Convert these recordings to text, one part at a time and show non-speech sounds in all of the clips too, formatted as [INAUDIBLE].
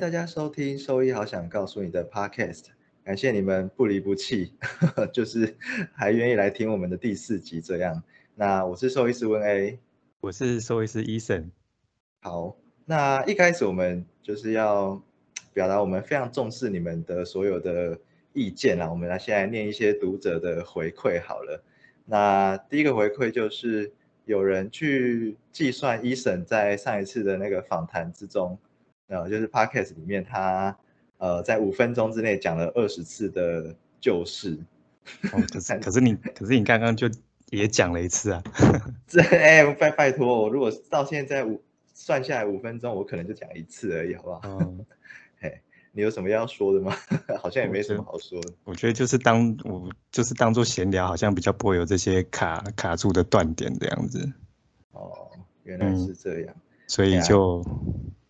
大家收听《兽医好想告诉你的 Podcast》，感谢你们不离不弃，[LAUGHS] 就是还愿意来听我们的第四集这样。那我是兽医师温 A，我是兽医师 Eason。好，那一开始我们就是要表达我们非常重视你们的所有的意见啦。我们来先来念一些读者的回馈好了。那第一个回馈就是有人去计算 Eason 在上一次的那个访谈之中，呃，就是 Podcast 里面他呃在五分钟之内讲了二十次的旧事。哦，可是可是你可是你刚刚就也讲了一次啊。[LAUGHS] 这哎拜拜托我，如果到现在五。算下来五分钟，我可能就讲一次而已，好不好？嗯，嘿，你有什么要说的吗？[LAUGHS] 好像也没什么好说的。我觉得就是当我就是当做闲聊，好像比较不会有这些卡卡住的断点这样子。哦，原来是这样，所以就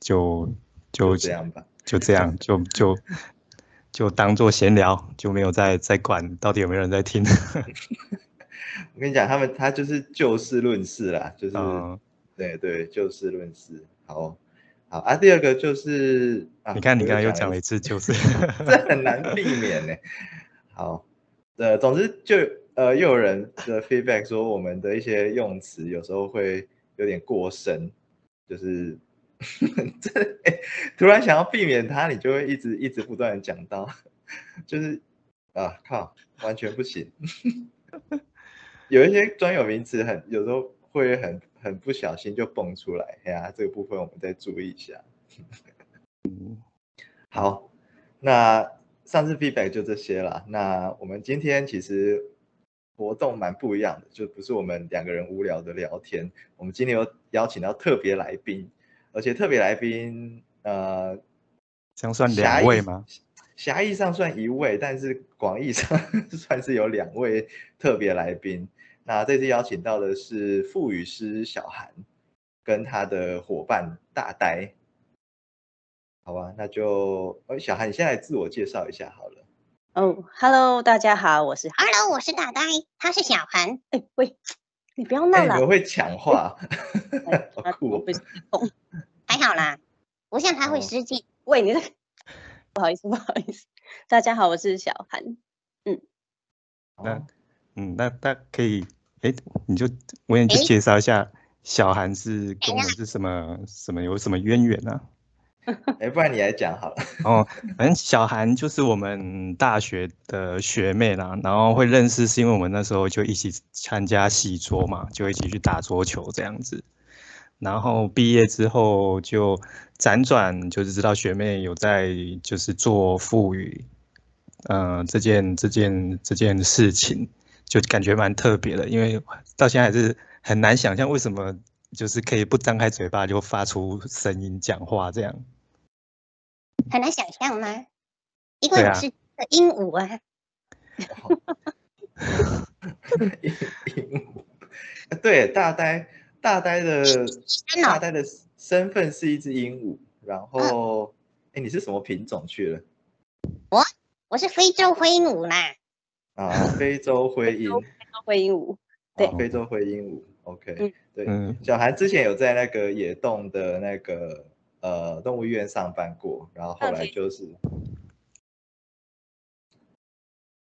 就就这样吧，就这样，就就 [LAUGHS] 就当做闲聊，就没有再再管到底有没有人在听。[LAUGHS] 我跟你讲，他们他就是就事论事啦，就是。对对，就事论事，好好啊。第二个就是，你看你刚才又讲了一次，就是 [LAUGHS] 这很难避免呢。好，呃，总之就呃，又有人的 feedback 说我们的一些用词有时候会有点过深，就是 [LAUGHS] 这突然想要避免它，你就会一直一直不断的讲到，就是啊靠，完全不行。[LAUGHS] 有一些专有名词很有时候会很。很不小心就蹦出来，哎呀，这个部分我们再注意一下。好，那上次 feedback 就这些了。那我们今天其实活动蛮不一样的，就不是我们两个人无聊的聊天。我们今天有邀请到特别来宾，而且特别来宾呃，将算两位吗？狭义上算一位，但是广义上 [LAUGHS] 算是有两位特别来宾。那这次邀请到的是傅语师小韩，跟他的伙伴大呆，好吧，那就呃小韩，你先来自我介绍一下好了。哦，Hello，大家好，我是 Hello，我是大呆，他是小韩。哎喂，你不要闹了。我会抢话，[LAUGHS] 好酷哦。还好啦，不像他会失敬。喂，你不好意思，不好意思。大家好，我是小韩。嗯，那嗯，那那可以。哎，你就我也去介绍一下，小韩是跟我们是什么什么有什么渊源呢？[LAUGHS] 哎，不然你来讲好了。哦，反正小韩就是我们大学的学妹啦，然后会认识是因为我们那时候就一起参加戏桌嘛，就一起去打桌球这样子。然后毕业之后就辗转，就是知道学妹有在就是做富裕，嗯，这件这件这件事情。就感觉蛮特别的，因为到现在还是很难想象为什么就是可以不张开嘴巴就发出声音讲话这样。很难想象吗？因为我是鹦鹉啊。鹦鹉。对，大呆大呆的大呆的身份是一只鹦鹉，然后哎，你是什么品种去了？我我是非洲灰鹦鹉啦。啊，非洲灰鹦，灰鹦鹉，对，非洲灰鹦鹉，OK，对，小韩之前有在那个野洞的那个呃动物医院上班过，然后后来就是，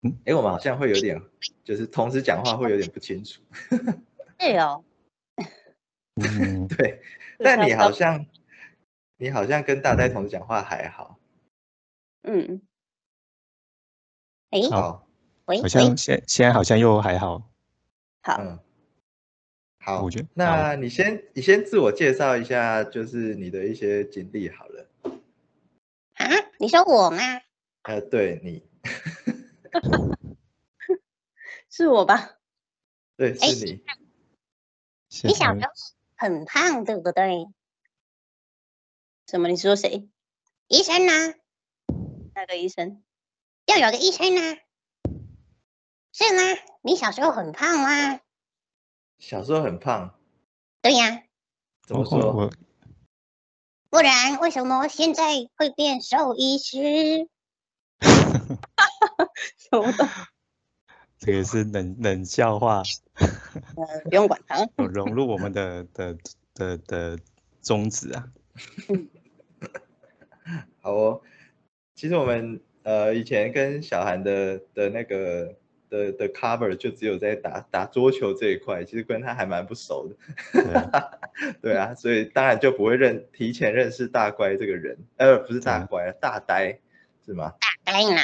嗯，哎，我们好像会有点，就是同时讲话会有点不清楚，[LAUGHS] 对哦，嗯，[LAUGHS] 对，但你好像，你好像跟大呆同时讲话还好，嗯，哎，好。好像现现在好像又还好，好，好，我觉得那你先你先自我介绍一下，就是你的一些经历好了。啊，你说我吗？呃，对你，[LAUGHS] 是我吧？对，是你。你小时候很胖，对不对？什么？你说谁？医生呢？那个医生？要有个医生呢？是吗？你小时候很胖吗？小时候很胖。对呀。怎么说？不然为什么现在会变兽医师？[LAUGHS] 什么的？[LAUGHS] 这个是冷冷笑话。呃，不用管它。[LAUGHS] 融入我们的的的的宗旨啊。好哦，其实我们呃以前跟小韩的的那个的的 cover 就只有在打打桌球这一块，其实跟他还蛮不熟的。[LAUGHS] 对啊，所以当然就不会认提前认识大乖这个人，呃，不是大乖，大呆是吗？大呆呢？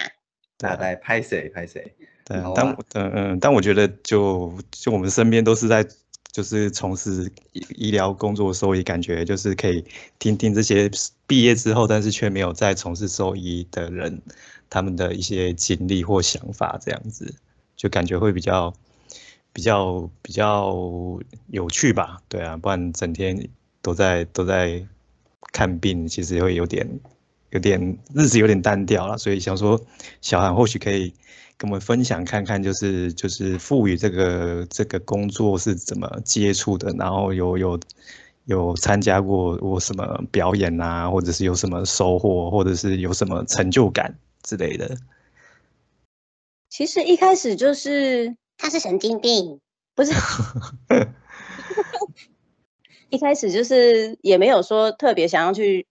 大呆拍谁拍谁？对，但嗯嗯，但我觉得就就我们身边都是在。就是从事医医疗工作，所以感觉就是可以听听这些毕业之后，但是却没有在从事兽医的人，他们的一些经历或想法，这样子就感觉会比较比较比较有趣吧？对啊，不然整天都在都在看病，其实会有点有点日子有点单调了。所以想说，小韩或许可以。跟我们分享看看，就是就是赋予这个这个工作是怎么接触的，然后有有有参加过过什么表演啊，或者是有什么收获，或者是有什么成就感之类的。其实一开始就是他是神经病，不是？[LAUGHS] 一开始就是也没有说特别想要去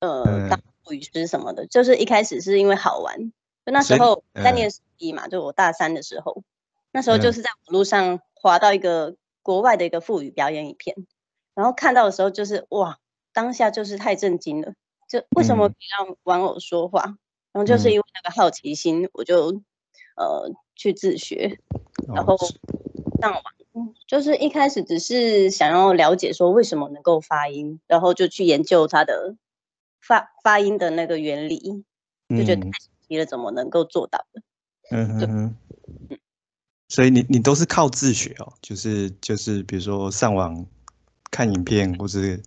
呃当护语师什么的，就是一开始是因为好玩。就那时候在念一嘛，就我大三的时候，那时候就是在网络上滑到一个国外的一个妇语表演影片，然后看到的时候就是哇，当下就是太震惊了，就为什么让玩偶说话？然后就是因为那个好奇心，我就呃去自学，然后上网，就是一开始只是想要了解说为什么能够发音，然后就去研究它的发发音的那个原理，就觉得。你了怎么能够做到的？嗯哼，所以你你都是靠自学哦，就是就是比如说上网看影片，或是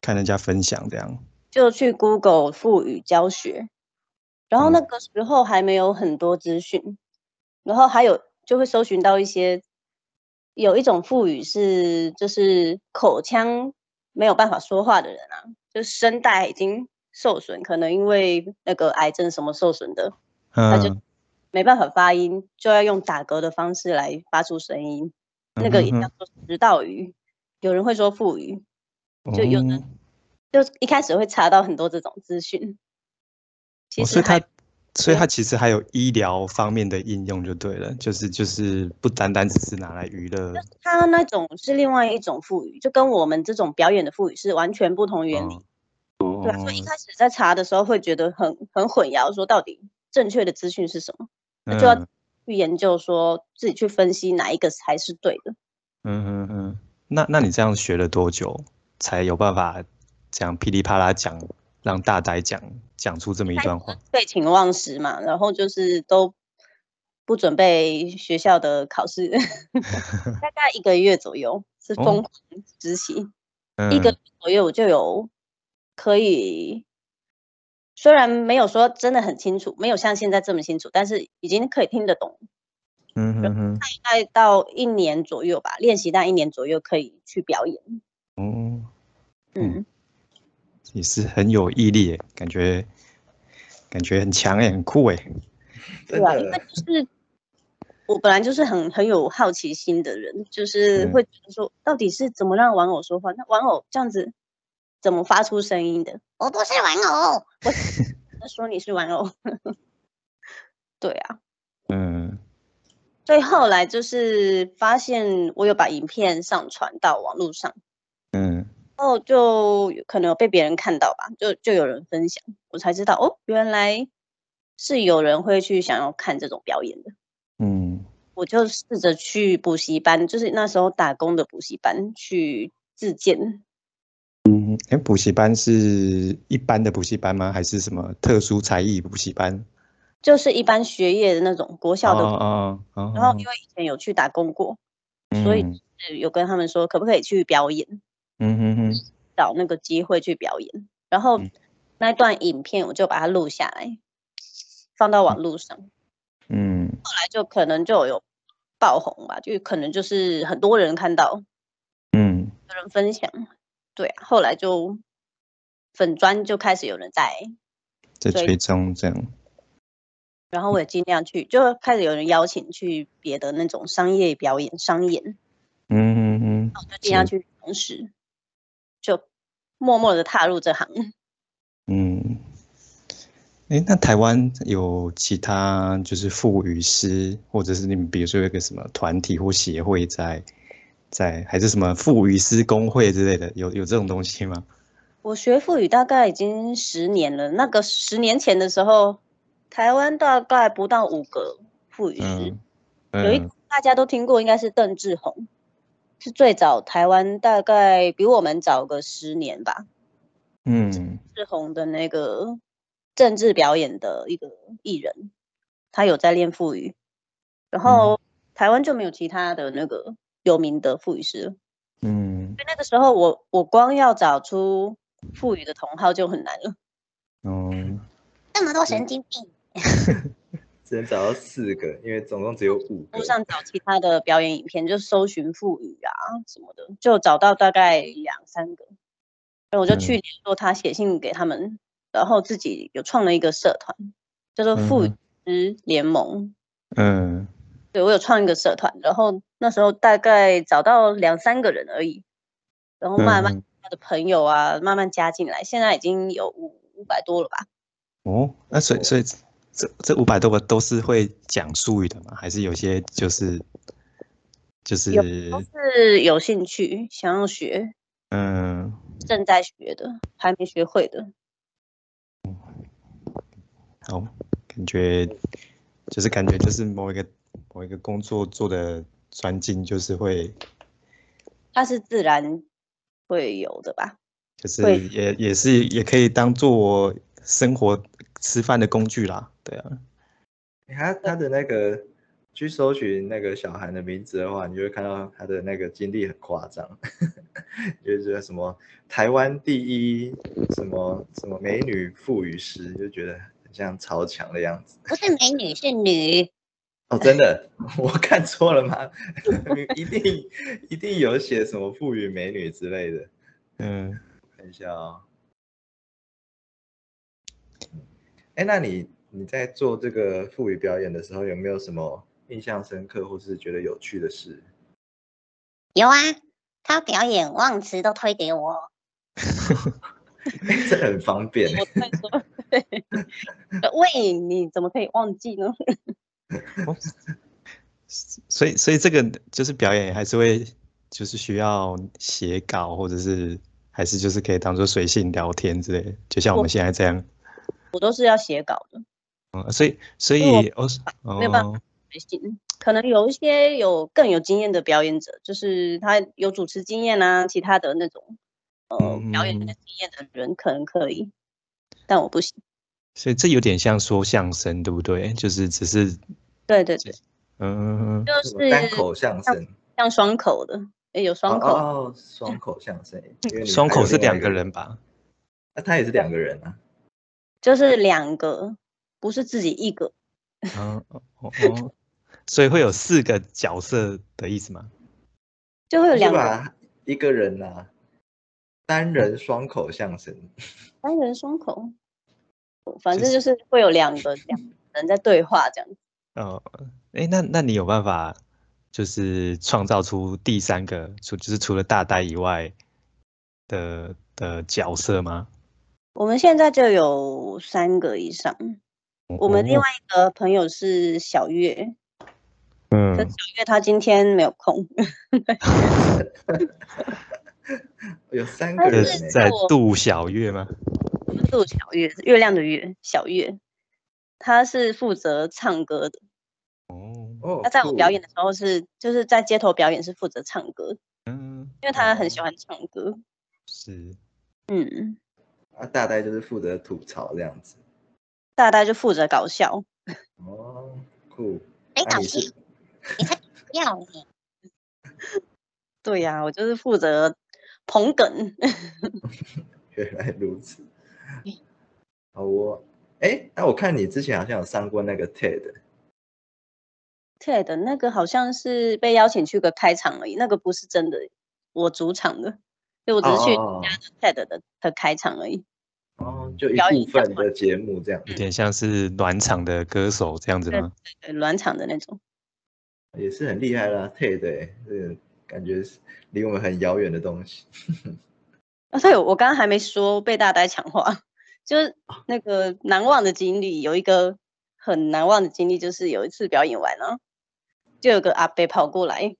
看人家分享这样。就去 Google 富语教学，然后那个时候还没有很多资讯，然后还有就会搜寻到一些有一种富语是就是口腔没有办法说话的人啊，就声带已经。受损可能因为那个癌症什么受损的，他就没办法发音，就要用打嗝的方式来发出声音。那个也叫做食道语，有人会说腹语，就有人就一开始会查到很多这种资讯。其实他，所以它其实还有医疗方面的应用就对了，就是就是不单单只是拿来娱乐。它那种是另外一种腹语，就跟我们这种表演的腹语是完全不同原理。对，所以一开始在查的时候会觉得很很混淆，说到底正确的资讯是什么，那就要去研究，说自己去分析哪一个才是对的。嗯嗯嗯，那那你这样学了多久才有办法这样噼里啪啦讲，让大呆讲讲出这么一段话？废寝忘食嘛，然后就是都不准备学校的考试 [LAUGHS] [LAUGHS] 大概一个月左右是疯狂执行，一个左右我就有。可以，虽然没有说真的很清楚，没有像现在这么清楚，但是已经可以听得懂。嗯哼哼，大概到一年左右吧，练习到一年左右可以去表演。哦，嗯，也是很有毅力，感觉感觉很强哎，很酷哎。对啊，因为就是我本来就是很很有好奇心的人，就是会觉得说，到底是怎么让玩偶说话？那玩偶这样子。怎么发出声音的？我不是玩偶，我说你是玩偶。[LAUGHS] 对啊，嗯。所以后来就是发现我有把影片上传到网络上，嗯，然后就可能有被别人看到吧，就就有人分享，我才知道哦，原来是有人会去想要看这种表演的。嗯，我就试着去补习班，就是那时候打工的补习班去自荐。嗯，哎，补习班是一般的补习班吗？还是什么特殊才艺补习班？就是一般学业的那种国校的。哦哦。然后因为以前有去打工过，所以有跟他们说可不可以去表演。嗯哼哼。找那个机会去表演，然后那段影片我就把它录下来，放到网络上。嗯。后来就可能就有爆红吧，就可能就是很多人看到，嗯，有人分享。对啊，后来就粉砖就开始有人在在追踪这样，然后我也尽量去，就开始有人邀请去别的那种商业表演、商演，嗯嗯嗯，我就尽量去尝试，就默默的踏入这行。嗯，哎，那台湾有其他就是腹语师，或者是你们比如说有个什么团体或协会在在，还是什么腹语师工会之类的，有有这种东西吗？我学赋语大概已经十年了，那个十年前的时候，台湾大概不到五个赋语师，有一大家都听过，应该是邓志宏，是最早台湾大概比我们早个十年吧。嗯，志宏的那个。政治表演的一个艺人，他有在练腹语，然后台湾就没有其他的那个有名的腹语师。嗯，所以那个时候我我光要找出腹语的同号就很难了。哦，那么多神经病，[LAUGHS] 只能找到四个，因为总共只有五个。路上找其他的表演影片，就搜寻腹语啊什么的，就找到大概两三个，然后我就去联络他，写信给他们。然后自己有创了一个社团，叫做父之联盟。嗯，对我有创一个社团，然后那时候大概找到两三个人而已，然后慢慢他的朋友啊慢慢加进来，现在已经有五五百多了吧？哦，那所以所以这这五百多个都是会讲术语的吗？还是有些就是就是都是有兴趣想要学，嗯，正在学的，还没学会的。好，感觉就是感觉就是某一个某一个工作做的专精，就是会，它是自然会有的吧？就是也也是也可以当做生活吃饭的工具啦，对啊。他他的那个去搜寻那个小韩的名字的话，你就会看到他的那个经历很夸张，[LAUGHS] 就是什么台湾第一什么什么美女妇语师，就觉得很。像超强的样子，不是美女是女哦，真的，[LAUGHS] 我看错了吗？[LAUGHS] 一定一定有写什么富裕美女之类的，嗯，看一下哦。哎，那你你在做这个富裕表演的时候，有没有什么印象深刻或是觉得有趣的事？有啊，他表演忘词都推给我。[LAUGHS] 这很方便。[LAUGHS] 喂，你怎么可以忘记呢？[LAUGHS] 所以，所以这个就是表演，还是会就是需要写稿，或者是还是就是可以当做随性聊天之类，就像我们现在这样。我都是要写稿的。嗯，所以，所以我哦，没有办法随性。可能有一些有更有经验的表演者，就是他有主持经验啊，其他的那种。呃，表演的经验的人可能可以，但我不行。所以这有点像说相声，对不对？就是只是，对对对，嗯，就是单口相声，像双口的，也有双口哦，双口相声，双口是两个人吧？那他也是两个人啊，就是两个，不是自己一个。哦哦哦，所以会有四个角色的意思吗？就会有两个一个人呐。单人双口相声，[LAUGHS] 单人双口，反正就是会有两个两人在对话这样子。哦，哎，那那你有办法就是创造出第三个，除就是除了大呆以外的的角色吗？我们现在就有三个以上。我们另外一个朋友是小月，嗯，小月她今天没有空。有三个人在杜小月吗？杜小月，月亮的月，小月，他是负责唱歌的。哦，他在我表演的时候是，就是在街头表演是负责唱歌。嗯，因为他很喜欢唱歌。是。嗯。啊，大概就是负责吐槽这样子。大概就负责搞笑。哦，酷。没搞笑。你才 [LAUGHS] 不要你。[LAUGHS] 对呀，我就是负责。捧梗，[LAUGHS] 原来如此。好，我哎，那我看你之前好像有上过那个 TED，TED 那个好像是被邀请去个开场而已，那个不是真的，我主场的，就我只是去加 TED 的的开场而已。哦，就一部分的节目这样，有点像是暖场的歌手这样子吗？对，暖场的那种，也是很厉害啦，TED，这个感觉是。离我们很遥远的东西。啊，对，我刚刚还没说被大呆抢话，就是那个难忘的经历，有一个很难忘的经历，就是有一次表演完了，就有个阿伯跑过来，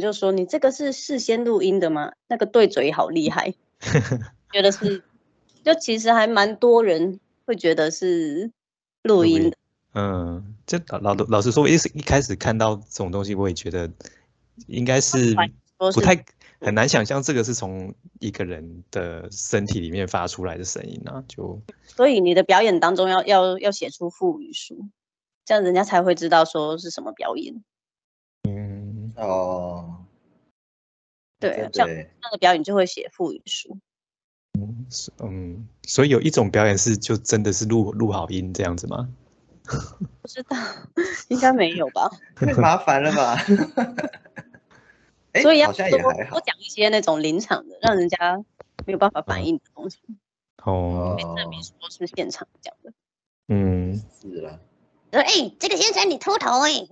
就说：“你这个是事先录音的吗？那个对嘴好厉害。[LAUGHS] ”觉得是，就其实还蛮多人会觉得是录音的。嗯，这老老老实说，一一开始看到这种东西，我也觉得应该是不太很难想象这个是从一个人的身体里面发出来的声音啊。就所以你的表演当中要要要写出腹语书，这样人家才会知道说是什么表演。嗯哦，对，像那个表演就会写腹语书。嗯，嗯，所以有一种表演是就真的是录录好音这样子吗？[LAUGHS] 不知道，[LAUGHS] 应该没有吧？[LAUGHS] 太麻烦了吧？所以要好像也还好，多讲一些那种临场的，让人家没有办法反应的东西。哦，证明说是现场讲的。嗯，是啦。说哎，这个先生你秃头哎，[LAUGHS]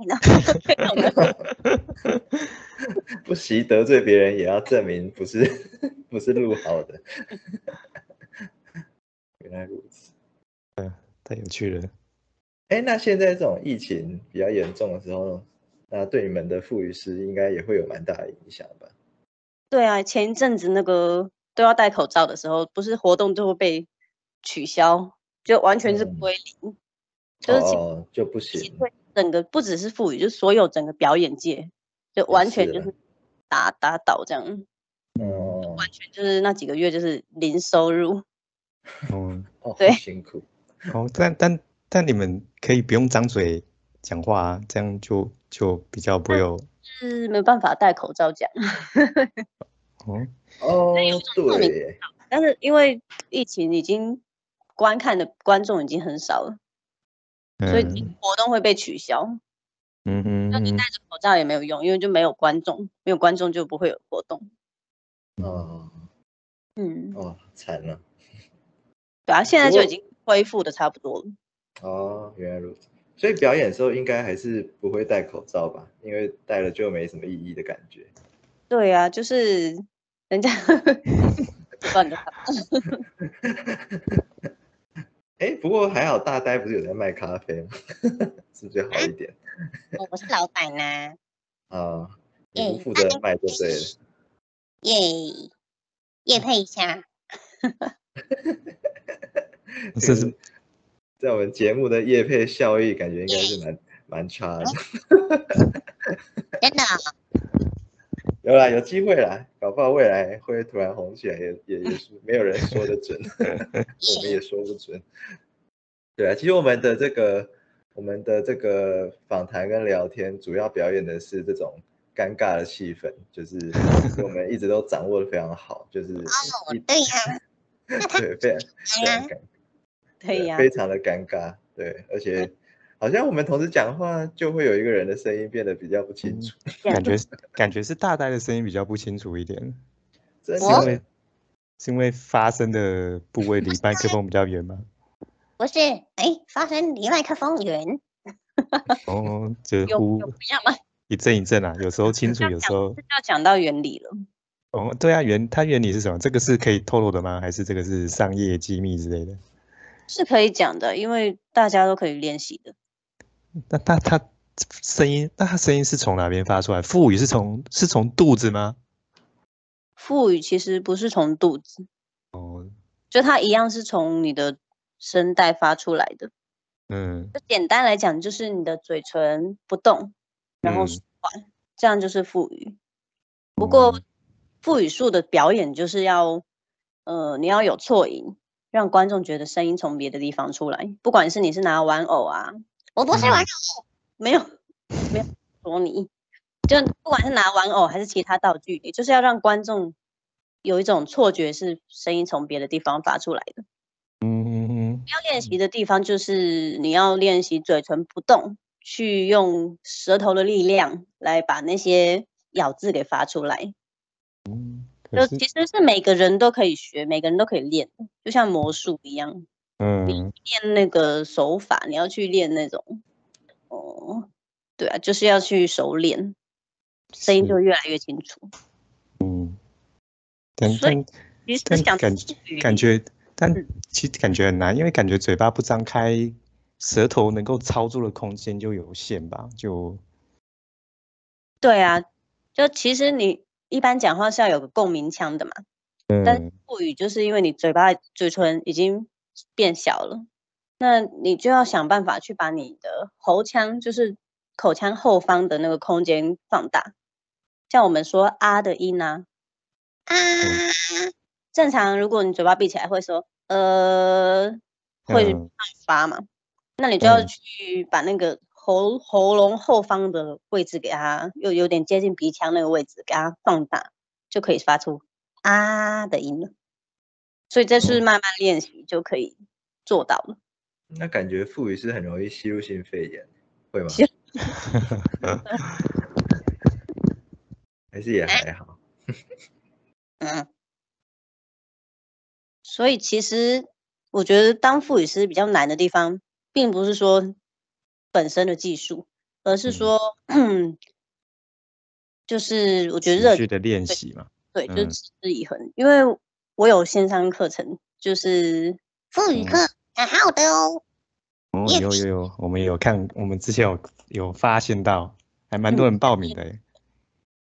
不惜得罪别人也要证明不是不是录好的。原来如此，嗯，太有趣了。哎，那现在这种疫情比较严重的时候，那对你们的副语师应该也会有蛮大的影响吧？对啊，前一阵子那个都要戴口罩的时候，不是活动就会被取消，就完全是归零，就是哦就不行。整个不只是副语，就是所有整个表演界，就完全就是打 [LAUGHS] 打倒这样。哦，完全就是那几个月就是零收入。哦，[LAUGHS] 对，辛苦。[LAUGHS] 哦，但但。但你们可以不用张嘴讲话啊，这样就就比较不会有。是没办法戴口罩讲。哦哦，对。但是因为疫情已经观看的观众已经很少了，所以活动会被取消。嗯哼。那你戴着口罩也没有用，因为就没有观众，没有观众就不会有活动。哦。嗯。哦，惨了。对啊，现在就已经恢复的差不多了。哦，原来如此。所以表演的时候应该还是不会戴口罩吧？因为戴了就没什么意义的感觉。对啊，就是人家乱 [LAUGHS] 的。[LAUGHS] 哎，不过还好，大呆不是有在卖咖啡吗？[LAUGHS] 是不是好一点？我是老板呐。[LAUGHS] 啊，你负责卖就对了。[LAUGHS] 耶，夜配一下。这是。在我们节目的夜配效益，感觉应该是蛮蛮差的。真的？有啦，有机会啦，搞不好未来会突然红起来，也也也是没有人说的准，[LAUGHS] 我们也说不准。对啊，其实我们的这个我们的这个访谈跟聊天，主要表演的是这种尴尬的气氛，就是我们一直都掌握的非常好，就是对呀，[LAUGHS] 对，非常 [LAUGHS] 非常尴。对呀，非常的尴尬，对，而且好像我们同时讲话，就会有一个人的声音变得比较不清楚，感觉 [LAUGHS] 感觉是大呆的声音比较不清楚一点，是因为是因为发声的部位离麦克风比较远吗？[LAUGHS] 不是，哎，发声离麦克风远，哦，就呼不一样吗？一阵一阵啊，有时候清楚，有时候要讲到原理了。哦，对啊，原它原理是什么？这个是可以透露的吗？还是这个是商业机密之类的？是可以讲的，因为大家都可以练习的。那他他声音，那他声音是从哪边发出来？腹语是从是从肚子吗？腹语其实不是从肚子，哦，就它一样是从你的声带发出来的。嗯，就简单来讲，就是你的嘴唇不动，然后这样就是腹语。不过腹语术的表演就是要，呃，你要有错音。让观众觉得声音从别的地方出来，不管是你是拿玩偶啊，我不是玩偶，没有没有说你，就不管是拿玩偶还是其他道具，也就是要让观众有一种错觉是声音从别的地方发出来的。嗯嗯嗯。要练习的地方就是你要练习嘴唇不动，去用舌头的力量来把那些咬字给发出来。嗯。就其实是每个人都可以学，每个人都可以练，就像魔术一样。嗯，练那个手法，你要去练那种，哦，对啊，就是要去熟练，声音就越来越清楚。嗯，但所以但感感觉但其实感觉很难，因为感觉嘴巴不张开，舌头能够操作的空间就有限吧？就对啊，就其实你一般讲话是要有个共鸣腔的嘛。嗯但腹语就是因为你嘴巴嘴唇已经变小了，那你就要想办法去把你的喉腔，就是口腔后方的那个空间放大。像我们说啊的音啊，啊，正常如果你嘴巴闭起来会说呃，会发嘛，那你就要去把那个喉喉咙后方的位置给它，又有点接近鼻腔那个位置给它放大，就可以发出。啊的音了，所以这是慢慢练习就可以做到了。那感觉腹语是很容易吸入性肺炎，会吗？还是也还好。嗯，所以其实我觉得当副语师比较难的地方，并不是说本身的技术，而是说，就是我觉得热的练习嘛。对，就持之以恒，因为我有线上课程，就是副语课，很好的哦。哦，有有有，我们有看，我们之前有有发现到，还蛮多人报名的。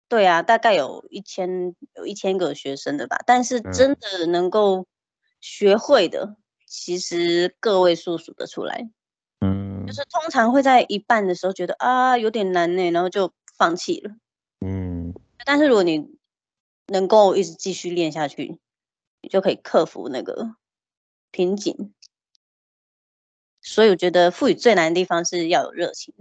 对啊，大概有一千有一千个学生的吧，但是真的能够学会的，其实个位数数得出来。嗯，就是通常会在一半的时候觉得啊有点难呢，然后就放弃了。嗯，但是如果你能够一直继续练下去，你就可以克服那个瓶颈。所以我觉得赋予最难的地方是要有热情，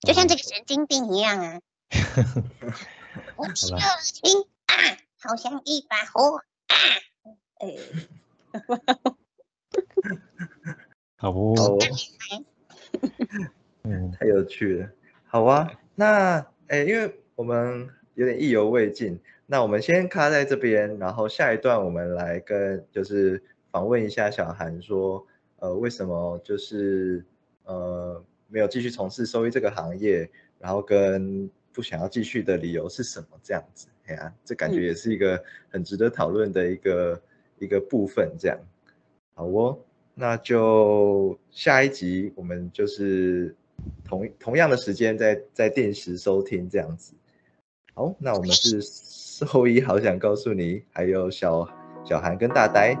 就像这个神经病一样啊！[LAUGHS] 我热情啊，好像一把火啊！哎，[LAUGHS] 好不？[LAUGHS] 嗯，太有趣了。好啊，那哎，因为我们有点意犹未尽。那我们先卡在这边，然后下一段我们来跟就是访问一下小韩，说呃为什么就是呃没有继续从事收益这个行业，然后跟不想要继续的理由是什么这样子？哎呀，这感觉也是一个很值得讨论的一个一个部分，这样好哦，那就下一集我们就是同同样的时间在在电视收听这样子。好，那我们是。兽医好想告诉你，还有小小韩跟大呆。